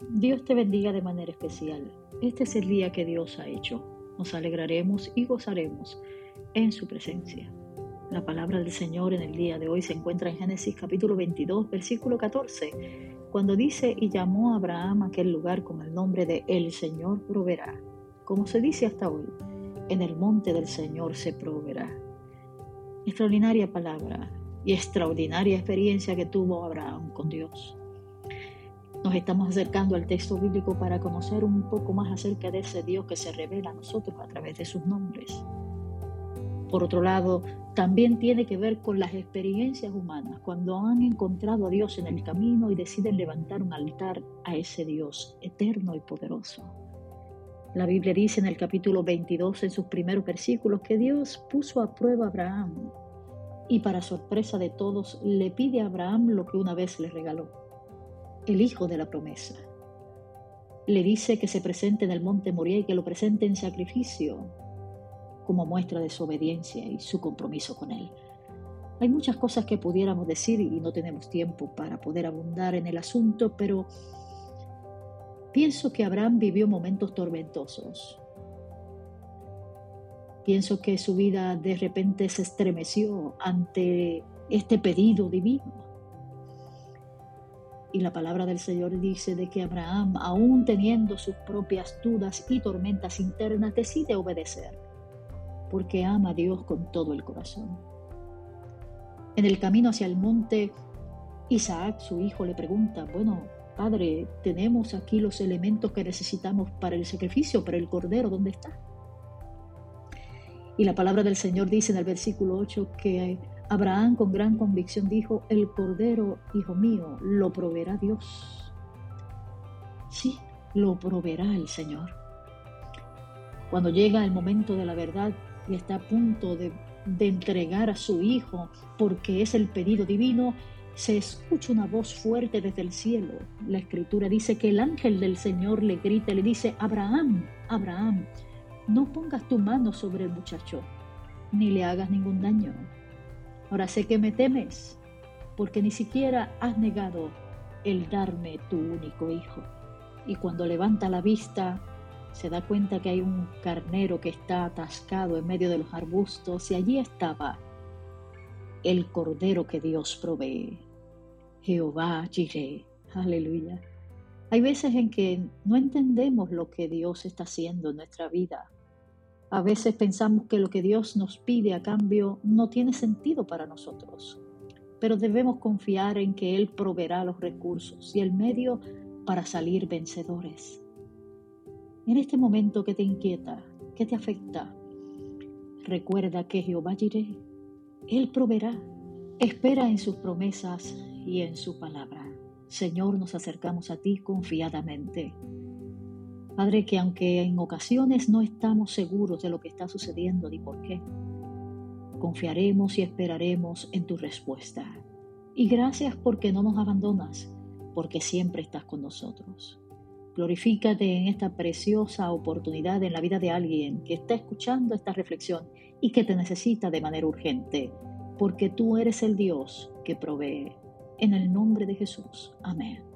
Dios te bendiga de manera especial. Este es el día que Dios ha hecho. Nos alegraremos y gozaremos en su presencia. La palabra del Señor en el día de hoy se encuentra en Génesis capítulo 22, versículo 14, cuando dice, y llamó a Abraham aquel lugar con el nombre de El Señor proveerá. Como se dice hasta hoy, en el monte del Señor se proveerá. Extraordinaria palabra y extraordinaria experiencia que tuvo Abraham con Dios. Nos estamos acercando al texto bíblico para conocer un poco más acerca de ese Dios que se revela a nosotros a través de sus nombres. Por otro lado, también tiene que ver con las experiencias humanas, cuando han encontrado a Dios en el camino y deciden levantar un altar a ese Dios eterno y poderoso. La Biblia dice en el capítulo 22, en sus primeros versículos, que Dios puso a prueba a Abraham y para sorpresa de todos le pide a Abraham lo que una vez le regaló el hijo de la promesa. Le dice que se presente en el monte Moria y que lo presente en sacrificio como muestra de su obediencia y su compromiso con él. Hay muchas cosas que pudiéramos decir y no tenemos tiempo para poder abundar en el asunto, pero pienso que Abraham vivió momentos tormentosos. Pienso que su vida de repente se estremeció ante este pedido divino. Y la palabra del Señor dice de que Abraham, aún teniendo sus propias dudas y tormentas internas, decide obedecer, porque ama a Dios con todo el corazón. En el camino hacia el monte, Isaac, su hijo, le pregunta, bueno, padre, tenemos aquí los elementos que necesitamos para el sacrificio, pero el cordero, ¿dónde está? Y la palabra del Señor dice en el versículo 8 que Abraham con gran convicción dijo, el cordero, hijo mío, lo proveerá Dios. Sí, lo proveerá el Señor. Cuando llega el momento de la verdad y está a punto de, de entregar a su hijo porque es el pedido divino, se escucha una voz fuerte desde el cielo. La escritura dice que el ángel del Señor le grita, le dice, Abraham, Abraham, no pongas tu mano sobre el muchacho, ni le hagas ningún daño Ahora sé que me temes, porque ni siquiera has negado el darme tu único hijo. Y cuando levanta la vista, se da cuenta que hay un carnero que está atascado en medio de los arbustos y allí estaba el cordero que Dios provee. Jehová Jireh. Aleluya. Hay veces en que no entendemos lo que Dios está haciendo en nuestra vida a veces pensamos que lo que Dios nos pide a cambio no tiene sentido para nosotros, pero debemos confiar en que Él proveerá los recursos y el medio para salir vencedores. En este momento que te inquieta, que te afecta, recuerda que Jehová Jireh, Él proveerá. Espera en sus promesas y en su palabra. Señor, nos acercamos a ti confiadamente Padre, que aunque en ocasiones no estamos seguros de lo que está sucediendo ni por qué, confiaremos y esperaremos en tu respuesta. Y gracias porque no nos abandonas, porque siempre estás con nosotros. Glorifícate en esta preciosa oportunidad en la vida de alguien que está escuchando esta reflexión y que te necesita de manera urgente, porque tú eres el Dios que provee. En el nombre de Jesús. Amén.